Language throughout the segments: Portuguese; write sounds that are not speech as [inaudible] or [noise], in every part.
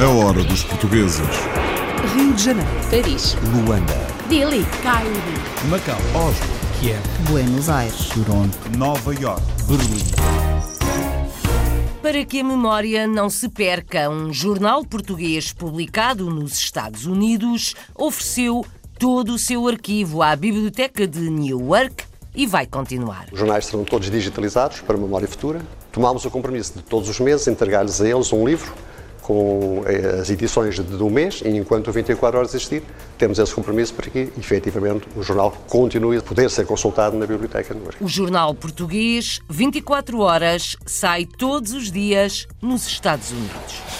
A hora dos portugueses. Rio de Janeiro. Paris. Luanda. Delhi. Cairo. Macau. Oslo. Kiev. Buenos Aires. Toronto. Nova York. Berlim. Para que a memória não se perca, um jornal português publicado nos Estados Unidos ofereceu todo o seu arquivo à Biblioteca de Newark e vai continuar. Os jornais serão todos digitalizados para memória futura. Tomámos o compromisso de todos os meses entregar-lhes a eles um livro com eh, as edições do mês e enquanto o 24 horas existir, temos esse compromisso para que, efetivamente, o jornal continue a poder ser consultado na biblioteca. O jornal português, 24 horas, sai todos os dias nos Estados Unidos.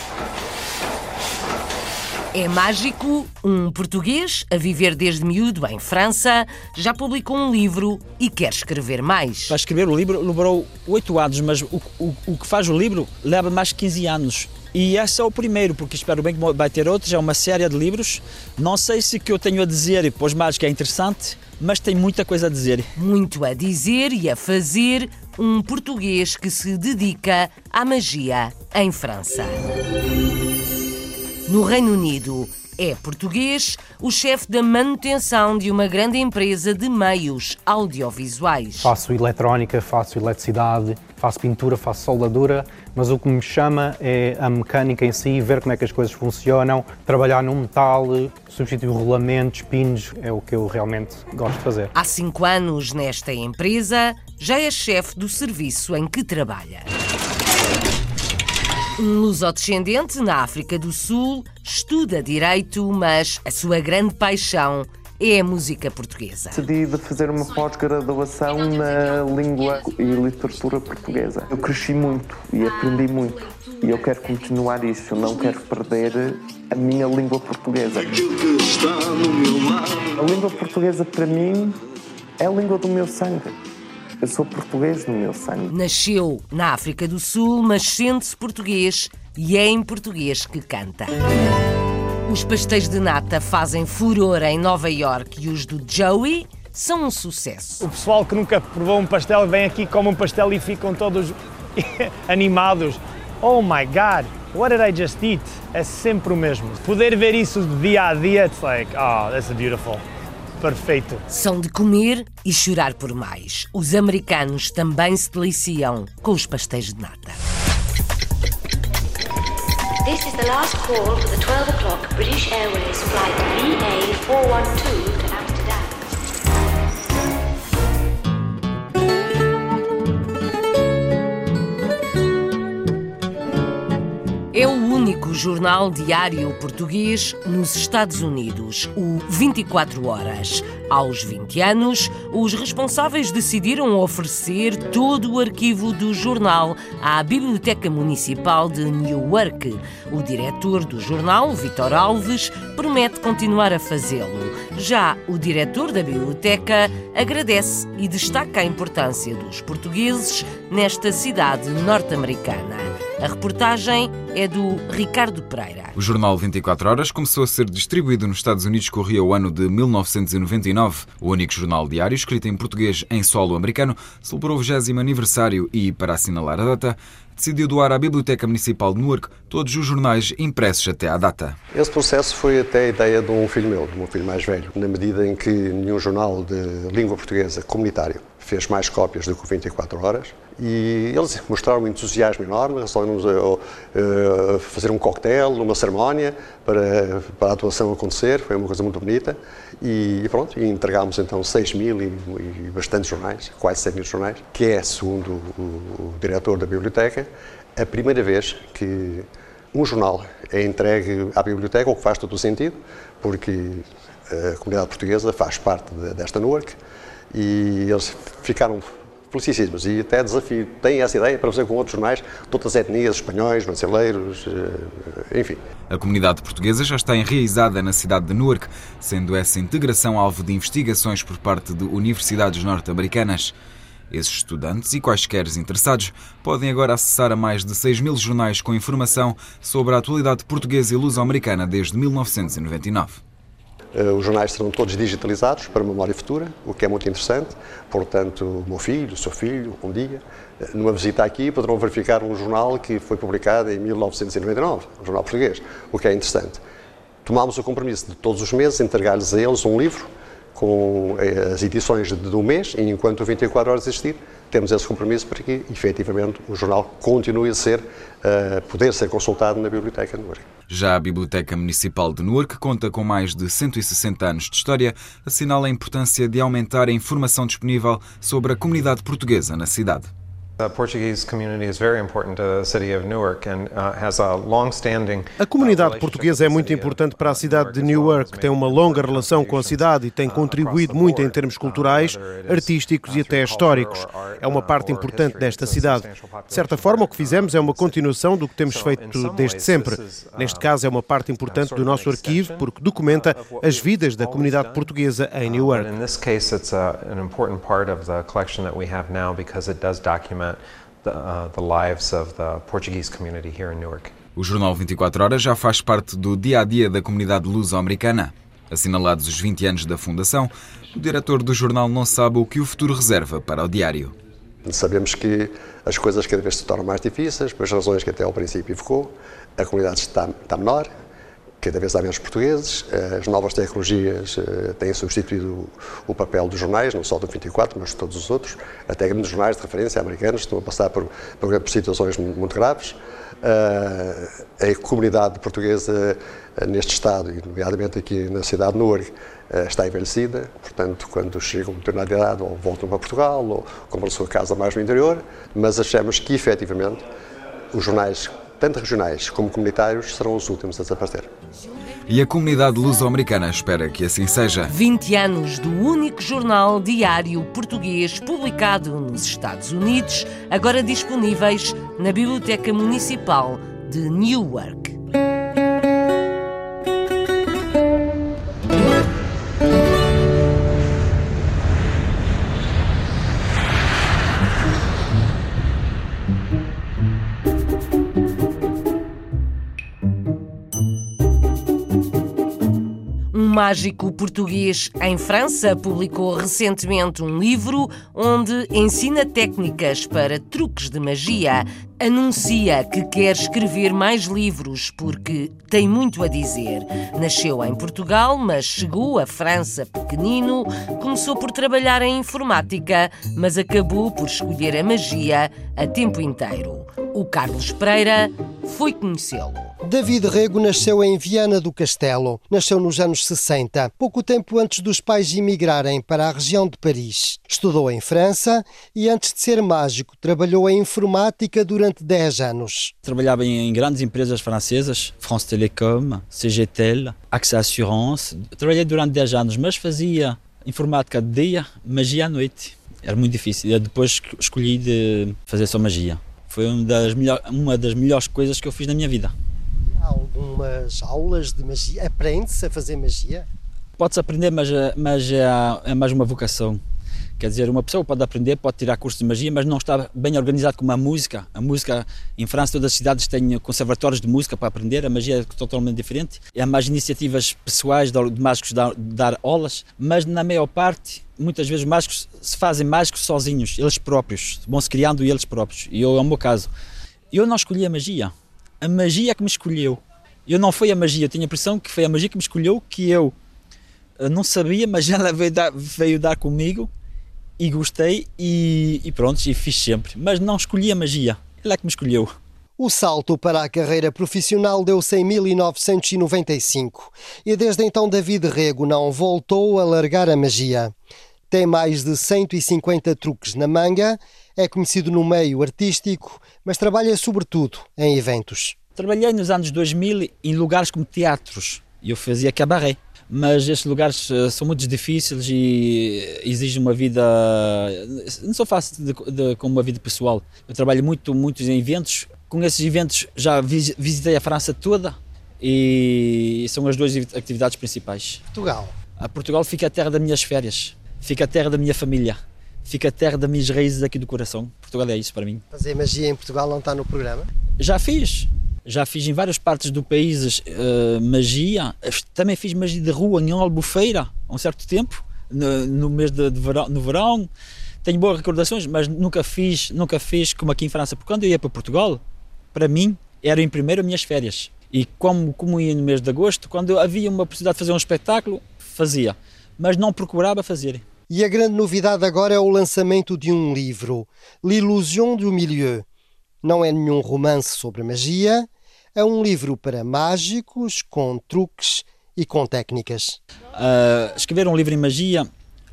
É mágico, um português a viver desde miúdo em França já publicou um livro e quer escrever mais. Para escrever o livro demorou oito anos, mas o, o, o que faz o livro leva mais 15 anos. E esse é o primeiro, porque espero bem que vai ter outros. É uma série de livros. Não sei se o que eu tenho a dizer, pois mais que é interessante, mas tem muita coisa a dizer. Muito a dizer e a fazer um português que se dedica à magia em França. No Reino Unido, é português o chefe da manutenção de uma grande empresa de meios audiovisuais. Faço eletrónica, faço eletricidade, faço pintura, faço soldadura, mas o que me chama é a mecânica em si, ver como é que as coisas funcionam, trabalhar no metal, substituir rolamentos, pinos, é o que eu realmente gosto de fazer. Há cinco anos nesta empresa, já é chefe do serviço em que trabalha. Um lusodescendente na África do Sul, estuda direito, mas a sua grande paixão é a música portuguesa. Decidi de fazer uma pós-graduação na língua e literatura portuguesa. Eu cresci muito e aprendi muito e eu quero continuar isso, não quero perder a minha língua portuguesa. A língua portuguesa para mim é a língua do meu sangue. Eu sou português no meu sangue. Nasceu na África do Sul, mas sente-se português e é em português que canta. Os pastéis de nata fazem furor em Nova York e os do Joey são um sucesso. O pessoal que nunca provou um pastel vem aqui, come um pastel e ficam todos [laughs] animados. Oh my God, what did I just eat? É sempre o mesmo. Poder ver isso dia a dia, it's like, oh, that's beautiful. Perfeito. São de comer e chorar por mais. Os americanos também se deliciam com os pastéis de nata. This is the last call for the 12 o'clock British Airways flight VA412 É o único jornal diário português nos Estados Unidos, o 24 Horas. Aos 20 anos, os responsáveis decidiram oferecer todo o arquivo do jornal à Biblioteca Municipal de Newark. O diretor do jornal, Vitor Alves, promete continuar a fazê-lo. Já o diretor da biblioteca agradece e destaca a importância dos portugueses nesta cidade norte-americana. A reportagem é do Ricardo Pereira. O jornal 24 Horas começou a ser distribuído nos Estados Unidos corria o ano de 1999. O único jornal diário escrito em português em solo americano celebrou o 20 aniversário e, para assinalar a data, decidiu doar à Biblioteca Municipal de Newark todos os jornais impressos até à data. Esse processo foi até a ideia de um filho meu, de um filho mais velho, na medida em que nenhum jornal de língua portuguesa comunitário fez mais cópias do que o 24 Horas e eles mostraram um entusiasmo enorme, resolvemos uh, fazer um coquetel, uma cerimónia para, para a atuação acontecer, foi uma coisa muito bonita. E, pronto, e entregámos então 6 mil e, e bastantes jornais, quase 100 mil jornais, que é, segundo o, o diretor da biblioteca, a primeira vez que um jornal é entregue à biblioteca, o que faz todo o sentido, porque a comunidade portuguesa faz parte de, desta NUARC e eles ficaram e até desafio, têm essa ideia para fazer com outros jornais de outras etnias, espanhóis, brasileiros, enfim. A comunidade portuguesa já está enraizada na cidade de Newark, sendo essa integração alvo de investigações por parte de universidades norte-americanas. Esses estudantes e quaisquer interessados podem agora acessar a mais de 6 mil jornais com informação sobre a atualidade portuguesa e luso-americana desde 1999. Os jornais serão todos digitalizados para memória futura, o que é muito interessante. Portanto, o meu filho, o seu filho, um dia, numa visita aqui, poderão verificar um jornal que foi publicado em 1999, um jornal português, o que é interessante. Tomámos o compromisso de todos os meses entregar-lhes a eles um livro com as edições do mês, enquanto o 24 horas existir, temos esse compromisso para que, efetivamente, o jornal continue a ser, a poder ser consultado na Biblioteca de Newark. Já a Biblioteca Municipal de Newark conta com mais de 160 anos de história, assinala a importância de aumentar a informação disponível sobre a comunidade portuguesa na cidade. A comunidade portuguesa é muito importante para a cidade de Newark, tem uma longa relação com a cidade e tem contribuído muito em termos culturais, artísticos e até históricos. É uma parte importante desta cidade. De certa forma, o que fizemos é uma continuação do que temos feito desde sempre. Neste caso, é uma parte importante do nosso arquivo porque documenta as vidas da comunidade portuguesa em Newark. The, uh, the lives of the Portuguese community here in Newark. O Jornal 24 Horas já faz parte do dia a dia da comunidade luso-americana. Assinalados os 20 anos da fundação, o diretor do jornal não sabe o que o futuro reserva para o diário. Sabemos que as coisas cada vez se tornam mais difíceis, pelas razões que até ao princípio evocou. A comunidade está, está menor, cada vez há menos portugueses, as novas tecnologias têm substituído o papel dos jornais, não só do 24, mas de todos os outros, até grandes jornais de referência americanos estão a passar por, por situações muito graves. A comunidade portuguesa neste Estado, e nomeadamente aqui na cidade de Newark, está envelhecida, portanto, quando chegam a determinada idade, ou voltam para Portugal, ou compram a sua casa mais no interior, mas achamos que, efetivamente, os jornais tanto regionais como comunitários, serão os últimos a desaparecer. E a comunidade luso-americana espera que assim seja. 20 anos do único jornal diário português publicado nos Estados Unidos, agora disponíveis na Biblioteca Municipal de Newark. Mágico português em França publicou recentemente um livro onde ensina técnicas para truques de magia. Anuncia que quer escrever mais livros porque tem muito a dizer. Nasceu em Portugal, mas chegou à França pequenino, começou por trabalhar em informática, mas acabou por escolher a magia a tempo inteiro. O Carlos Pereira foi conhecê-lo. David Rego nasceu em Viana do Castelo. Nasceu nos anos 60, pouco tempo antes dos pais emigrarem para a região de Paris. Estudou em França e, antes de ser mágico, trabalhou em informática durante 10 anos. Trabalhava em grandes empresas francesas, France Telecom, CGTEL, AXA Assurance. Trabalhei durante 10 anos, mas fazia informática de dia, magia à noite. Era muito difícil. Eu depois escolhi de fazer só magia. Foi uma das, melhor, uma das melhores coisas que eu fiz na minha vida. Há algumas aulas de magia? Aprende-se a fazer magia? Pode-se aprender, mas, mas é, é mais uma vocação. Quer dizer, uma pessoa pode aprender, pode tirar curso de magia, mas não está bem organizado como a música. A música, em França, todas as cidades têm conservatórios de música para aprender, a magia é totalmente diferente. Há mais iniciativas pessoais de mágicos de dar aulas, mas na maior parte, muitas vezes os mágicos se fazem mágicos sozinhos, eles próprios, vão se criando eles próprios. E eu, é o meu caso. Eu não escolhi a magia, a magia é que me escolheu. Eu não foi a magia, eu tenho a impressão que foi a magia que me escolheu, que eu não sabia, mas [laughs] ela veio dar, veio dar comigo e gostei e, e pronto, e fiz sempre. Mas não escolhi a magia, ela é que me escolheu. O salto para a carreira profissional deu-se em 1995 e desde então David Rego não voltou a largar a magia. Tem mais de 150 truques na manga, é conhecido no meio artístico, mas trabalha sobretudo em eventos. Trabalhei nos anos 2000 em lugares como teatros e eu fazia cabaré. Mas estes lugares são muito difíceis e exigem uma vida não sou fácil de, de, com uma vida pessoal. Eu trabalho muito muito em eventos. Com esses eventos já visitei a França toda e são as duas atividades principais. Portugal. A Portugal fica a terra das minhas férias. Fica a terra da minha família. Fica a terra das minhas raízes aqui do coração. Portugal é isso para mim. Fazer magia em Portugal não está no programa? Já fiz Já fiz em várias partes do país uh, magia. Também fiz magia de rua em Albufeira, há um certo tempo, no, no mês de, de verão, no verão. Tenho boas recordações, mas nunca fiz, nunca fiz como aqui em França. Porque quando eu ia para Portugal, para mim, era em primeiro as minhas férias. E como, como ia no mês de agosto, quando havia uma possibilidade de fazer um espetáculo, fazia. Mas não procurava fazer. E a grande novidade agora é o lançamento de um livro, L'Illusion du Milieu. Não é nenhum romance sobre magia, é um livro para mágicos, com truques e com técnicas. Uh, escrever um livro em magia,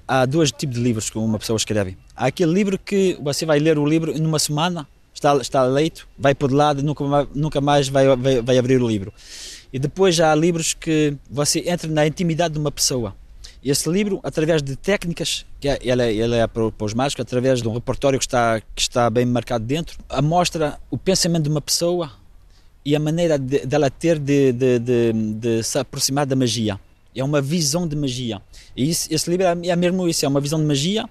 há dois tipos de livros que uma pessoa escreve. Há aquele livro que você vai ler o livro numa semana, está, está leito, vai por de lado, nunca, nunca mais vai, vai, vai abrir o livro. E depois há livros que você entra na intimidade de uma pessoa esse livro, através de técnicas, que é, ele, é, ele é para, para os mágicos, através de um repertório que está, que está bem marcado dentro, mostra o pensamento de uma pessoa e a maneira dela de, de ter de, de, de, se aproximar da magia. É uma visão de magia. E isso, esse livro é, é mesmo isso, é uma visão de magia.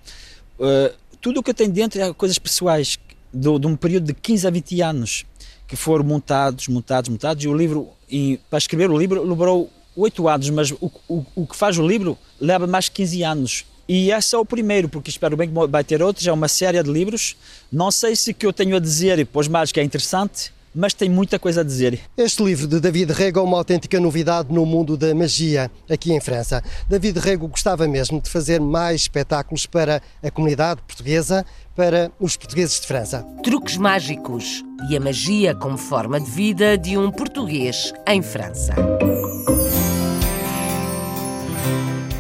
Uh, tudo o que tem dentro é coisas pessoais, do, de um período de 15 a 20 anos, que foram montados, montados, montados, e o livro, e, para escrever o livro, lembrou oito anos, mas o, o, o que faz o livro leva mais 15 anos. E esse é o primeiro, porque espero bem que vai ter outros. É uma série de livros. Não sei se o que eu tenho a dizer para os mágicos é interessante, mas tem muita coisa a dizer. Este livro de David Rego é uma autêntica novidade no mundo da magia aqui em França. David Rego gostava mesmo de fazer mais espetáculos para a comunidade portuguesa, para os portugueses de França. Truques mágicos e a magia como forma de vida de um português em França.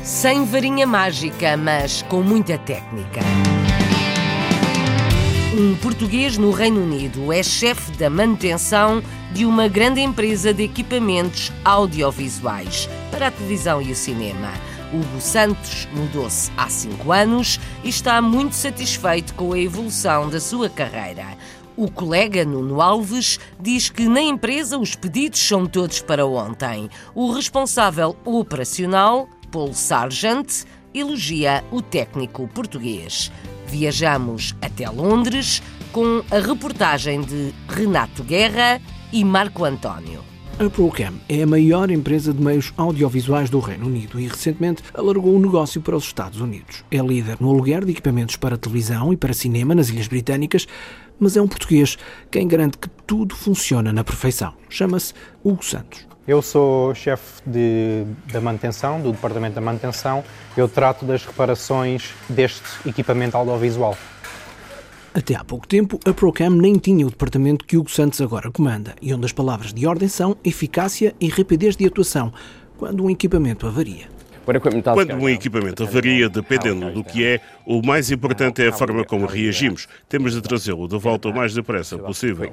Sem varinha mágica, mas com muita técnica. Um português no Reino Unido é chefe da manutenção de uma grande empresa de equipamentos audiovisuais para a televisão e o cinema. Hugo Santos mudou-se há cinco anos e está muito satisfeito com a evolução da sua carreira. O colega Nuno Alves diz que na empresa os pedidos são todos para ontem. O responsável operacional Paul Sargent elogia o técnico português. Viajamos até Londres com a reportagem de Renato Guerra e Marco António. A Procam é a maior empresa de meios audiovisuais do Reino Unido e recentemente alargou o negócio para os Estados Unidos. É líder no aluguer de equipamentos para televisão e para cinema nas Ilhas Britânicas, mas é um português quem garante que tudo funciona na perfeição. Chama-se Hugo Santos. Eu sou chefe de, da manutenção, do departamento da manutenção. Eu trato das reparações deste equipamento audiovisual. Até há pouco tempo, a Procam nem tinha o departamento que Hugo Santos agora comanda, e onde as palavras de ordem são eficácia e rapidez de atuação, quando um equipamento avaria. Quando um equipamento avaria, dependendo do que é, o mais importante é a forma como reagimos. Temos de trazê-lo de volta o mais depressa possível.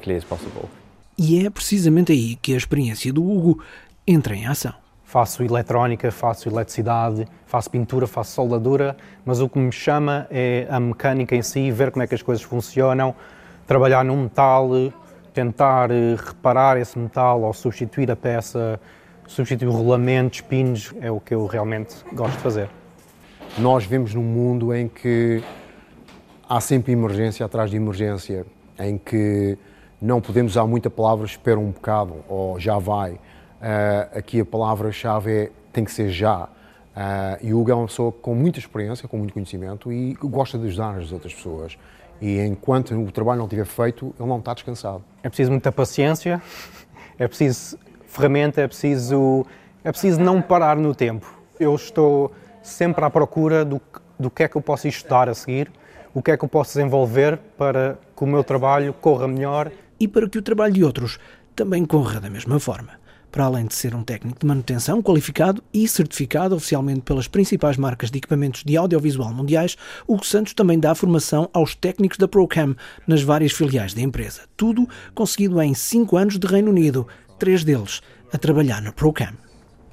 E é precisamente aí que a experiência do Hugo entra em ação. Faço eletrónica, faço eletricidade, faço pintura, faço soldadura, mas o que me chama é a mecânica em si, ver como é que as coisas funcionam, trabalhar num metal, tentar eh, reparar esse metal ou substituir a peça, substituir rolamentos, pinos, é o que eu realmente gosto de fazer. Nós vivemos num mundo em que há sempre emergência atrás de emergência, em que não podemos usar muita palavra espera um bocado ou já vai. Uh, aqui a palavra-chave é tem que ser já. Uh, e o Hugo é uma pessoa com muita experiência, com muito conhecimento e gosta de ajudar as outras pessoas. E enquanto o trabalho não estiver feito, ele não está descansado. É preciso muita paciência, é preciso ferramenta, é preciso, é preciso não parar no tempo. Eu estou sempre à procura do, do que é que eu posso estudar a seguir, o que é que eu posso desenvolver para que o meu trabalho corra melhor e para que o trabalho de outros também corra da mesma forma. Para além de ser um técnico de manutenção qualificado e certificado oficialmente pelas principais marcas de equipamentos de audiovisual mundiais, Hugo Santos também dá formação aos técnicos da Procam nas várias filiais da empresa. Tudo conseguido em 5 anos de Reino Unido, três deles a trabalhar na Procam.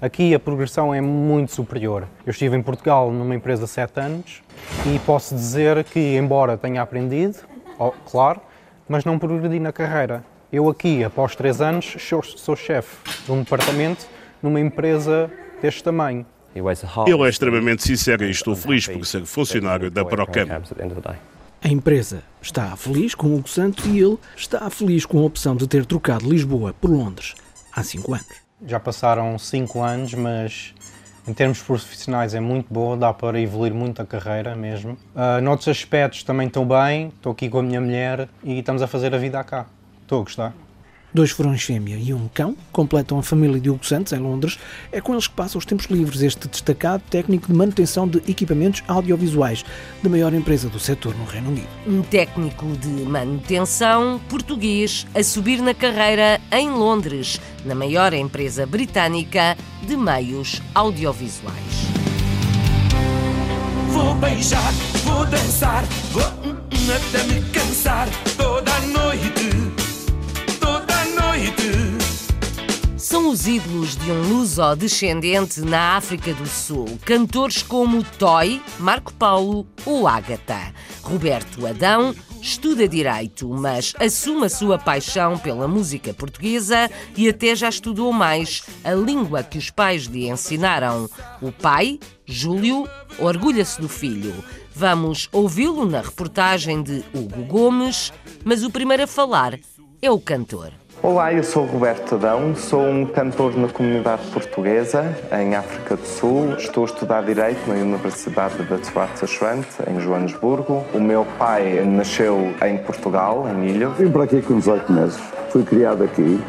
Aqui a progressão é muito superior. Eu estive em Portugal numa empresa há 7 anos e posso dizer que, embora tenha aprendido, claro, mas não progredi na carreira. Eu aqui, após três anos, sou, sou chefe de um departamento numa empresa deste tamanho. Ele é extremamente sincero e estou feliz por ser funcionário da Procam. A empresa está feliz com Hugo Santos e ele está feliz com a opção de ter trocado Lisboa por Londres há cinco anos. Já passaram cinco anos, mas em termos profissionais é muito boa, dá para evoluir muito a carreira mesmo. Uh, noutros aspectos também estou bem, estou aqui com a minha mulher e estamos a fazer a vida cá. Estou a gostar. Dois furões fêmea e um cão completam a família de Hugo Santos em Londres. É com eles que passa os tempos livres este destacado técnico de manutenção de equipamentos audiovisuais da maior empresa do setor no Reino Unido. Um técnico de manutenção português a subir na carreira em Londres, na maior empresa britânica de meios audiovisuais. Vou beijar, vou dançar, vou hum, hum, até me cansar toda São os ídolos de um luso-descendente na África do Sul. Cantores como Toy, Marco Paulo ou Ágata. Roberto Adão estuda Direito, mas assume a sua paixão pela música portuguesa e até já estudou mais a língua que os pais lhe ensinaram. O pai, Júlio, orgulha-se do filho. Vamos ouvi-lo na reportagem de Hugo Gomes, mas o primeiro a falar é o cantor. Olá, eu sou Roberto Adão, sou um cantor na comunidade portuguesa em África do Sul. Estou a estudar Direito na Universidade de Witwatersrand, em Joanesburgo. O meu pai nasceu em Portugal, em Ilha. Vim para aqui com 18 meses, fui criado aqui.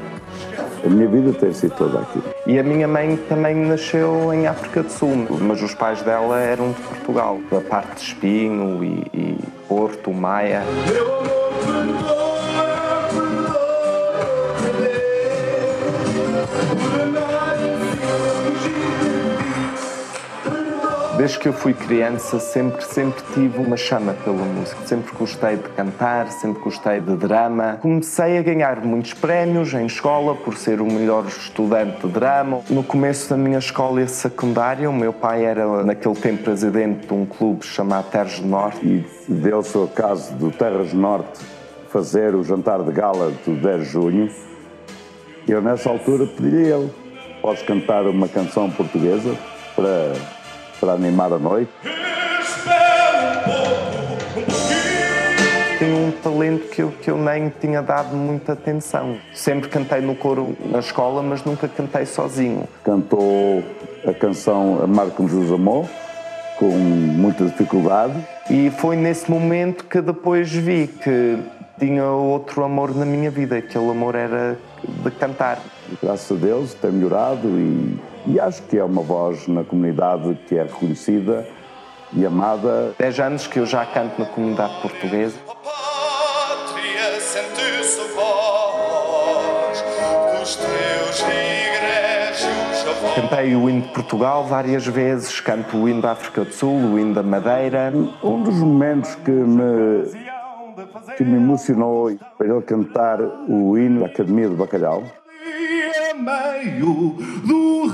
A minha vida tem sido toda aqui. E a minha mãe também nasceu em África do Sul, mas os pais dela eram de Portugal, da parte de Espinho e, e Porto, Maia. Desde que eu fui criança, sempre, sempre tive uma chama pela música. Sempre gostei de cantar, sempre gostei de drama. Comecei a ganhar muitos prémios em escola por ser o melhor estudante de drama. No começo da minha escola secundária, o meu pai era, naquele tempo, presidente de um clube chamado Terres do Norte. E deu-se o caso do Terres do Norte fazer o jantar de gala do 10 de junho. E eu, nessa altura, pedi a ele: podes cantar uma canção portuguesa para para animar a noite. Tenho um talento que eu, que eu nem tinha dado muita atenção. Sempre cantei no coro na escola, mas nunca cantei sozinho. Cantou a canção Marco Jesus Amor, com muita dificuldade. E foi nesse momento que depois vi que tinha outro amor na minha vida, aquele amor era de cantar. Graças a Deus tem melhorado e, e acho que é uma voz na comunidade que é reconhecida e amada. Dez anos que eu já canto na comunidade portuguesa. Cantei o hino de Portugal várias vezes, canto o hino da África do Sul, o hino da Madeira. Um dos momentos que me, que me emocionou foi ele cantar o hino da Academia do Bacalhau. meio do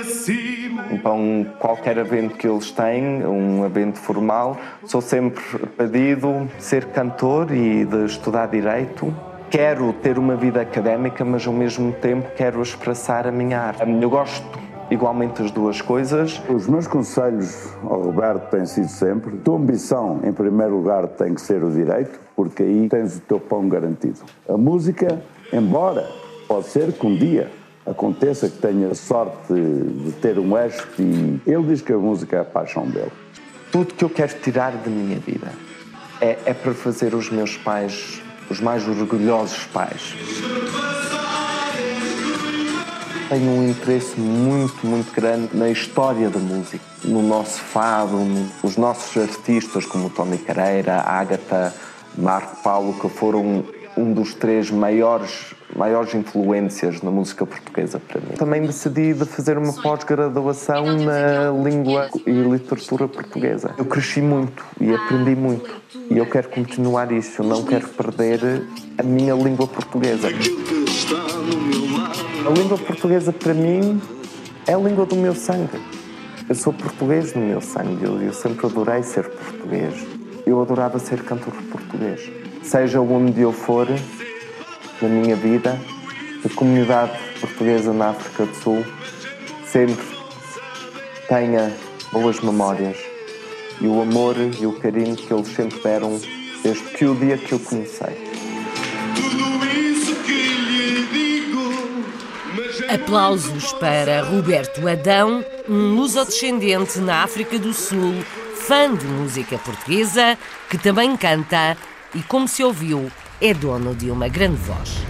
acima. Então, qualquer evento que eles têm, um evento formal, sou sempre pedido ser cantor e de estudar direito. Quero ter uma vida académica, mas ao mesmo tempo quero expressar a minha arte. Eu gosto igualmente as duas coisas. Os meus conselhos ao Roberto têm sido sempre: tua ambição, em primeiro lugar, tem que ser o direito, porque aí tens o teu pão garantido. A música, embora pode ser que um dia aconteça que tenha sorte de ter um eixo e ele diz que a música é a paixão dele. Tudo que eu quero tirar da minha vida é, é para fazer os meus pais os mais orgulhosos pais. Tenho um interesse muito, muito grande na história da música, no nosso fado, nos nossos artistas como Tony Careira, Ágata, Marco Paulo, que foram um dos três maiores, maiores influências na música portuguesa para mim. Também decidi de fazer uma pós-graduação na língua e literatura portuguesa. Eu cresci muito e aprendi muito e eu quero continuar isso, eu não quero perder a minha língua portuguesa. A língua portuguesa para mim é a língua do meu sangue. Eu sou português no meu sangue, eu, eu sempre adorei ser português. Eu adorava ser cantor português. Seja onde eu for na minha vida, a comunidade portuguesa na África do Sul sempre tenha boas memórias e o amor e o carinho que eles sempre deram desde que o dia que eu conheci. Aplausos para Roberto Adão, um lusodescendente na África do Sul, fã de música portuguesa, que também canta e, como se ouviu, é dono de uma grande voz.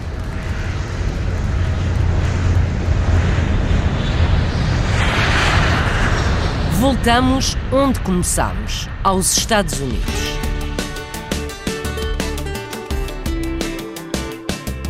Voltamos onde começamos, aos Estados Unidos.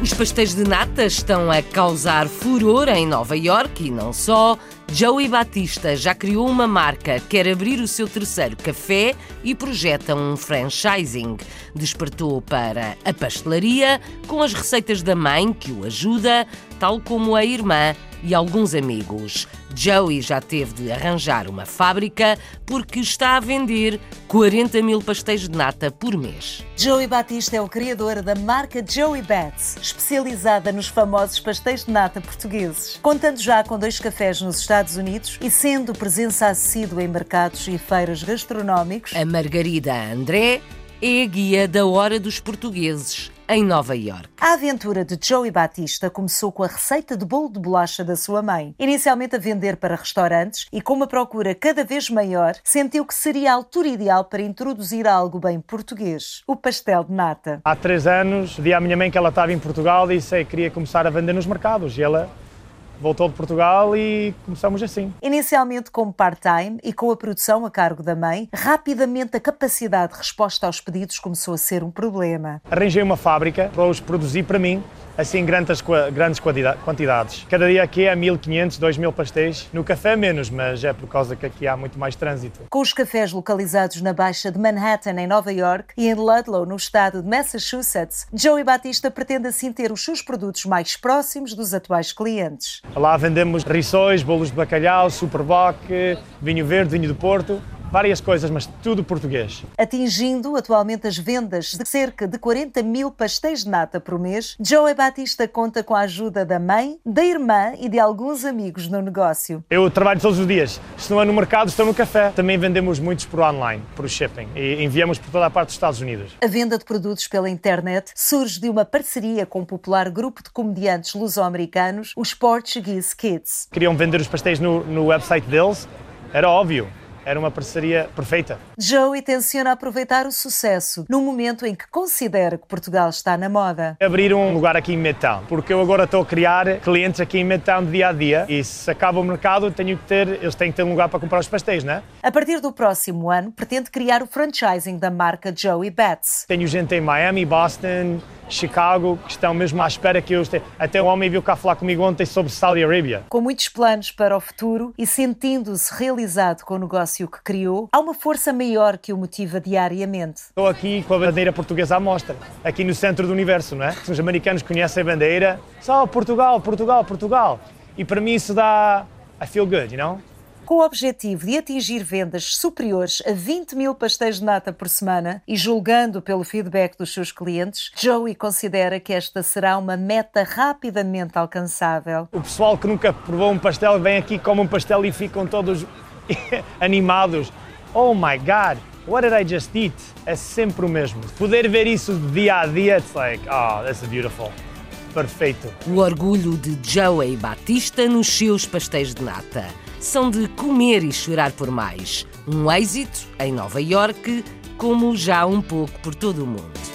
Os pastéis de nata estão a causar furor em Nova York e não só. Joey Batista já criou uma marca, quer abrir o seu terceiro café e projeta um franchising. Despertou para a pastelaria com as receitas da mãe que o ajuda, tal como a irmã e alguns amigos. Joey já teve de arranjar uma fábrica porque está a vender 40 mil pastéis de nata por mês. Joey Batista é o criador da marca Joey Bats, especializada nos famosos pastéis de nata portugueses. Contando já com dois cafés nos Estados Unidos e sendo presença assídua em mercados e feiras gastronómicos, a Margarida André é a guia da Hora dos Portugueses em Nova York. A aventura de Joey Batista começou com a receita de bolo de bolacha da sua mãe. Inicialmente a vender para restaurantes e com uma procura cada vez maior, sentiu que seria a altura ideal para introduzir algo bem português, o pastel de nata. Há três anos, vi à minha mãe que ela estava em Portugal e disse que queria começar a vender nos mercados. E ela voltou de Portugal e começamos assim. Inicialmente como part-time e com a produção a cargo da mãe, rapidamente a capacidade de resposta aos pedidos começou a ser um problema. Arranjei uma fábrica para os produzir para mim assim grandes, grandes quantidades. Cada dia aqui é 1500, 2000 pastéis. No café menos, mas é por causa que aqui há muito mais trânsito. Com os cafés localizados na Baixa de Manhattan, em Nova York, e em Ludlow, no estado de Massachusetts, Joey Batista pretende assim ter os seus produtos mais próximos dos atuais clientes. Lá vendemos rissóis, bolos de bacalhau, superboc, vinho verde, vinho do Porto várias coisas, mas tudo português. Atingindo atualmente as vendas de cerca de 40 mil pastéis de nata por mês, Joey Batista conta com a ajuda da mãe, da irmã e de alguns amigos no negócio. Eu trabalho todos os dias. Se não é no mercado, estou no café. Também vendemos muitos por online, por shipping, e enviamos por toda a parte dos Estados Unidos. A venda de produtos pela internet surge de uma parceria com o popular grupo de comediantes luso-americanos, os Portuguese Kids. Queriam vender os pastéis no, no website deles, era óbvio era uma parceria perfeita. Joey tenciona aproveitar o sucesso no momento em que considera que Portugal está na moda. Abrir um lugar aqui em Midtown, porque eu agora estou a criar clientes aqui em Midtown dia a dia e se acaba o mercado, tenho que ter, eles têm que ter um lugar para comprar os pastéis, né? A partir do próximo ano, pretende criar o franchising da marca Joey Bats. Tenho gente em Miami, Boston, Chicago, que estão mesmo à espera que eu esteja. Até um homem veio cá falar comigo ontem sobre Saudi Arabia. Com muitos planos para o futuro e sentindo-se realizado com o negócio que criou, há uma força maior que o motiva diariamente. Estou aqui com a bandeira portuguesa à mostra, aqui no centro do universo, não é? Os americanos conhecem a bandeira, só Portugal, Portugal, Portugal. E para mim isso dá. I feel good, you know? Com o objetivo de atingir vendas superiores a 20 mil pastéis de nata por semana e julgando pelo feedback dos seus clientes, Joey considera que esta será uma meta rapidamente alcançável. O pessoal que nunca provou um pastel vem aqui, come um pastel e ficam todos [laughs] animados. Oh my God! What did I just eat? É sempre o mesmo. Poder ver isso dia a dia, it's like, oh, that's beautiful. Perfeito. O orgulho de Joey Batista nos seus pastéis de nata são de comer e chorar por mais. Um êxito em Nova York, como já um pouco por todo o mundo.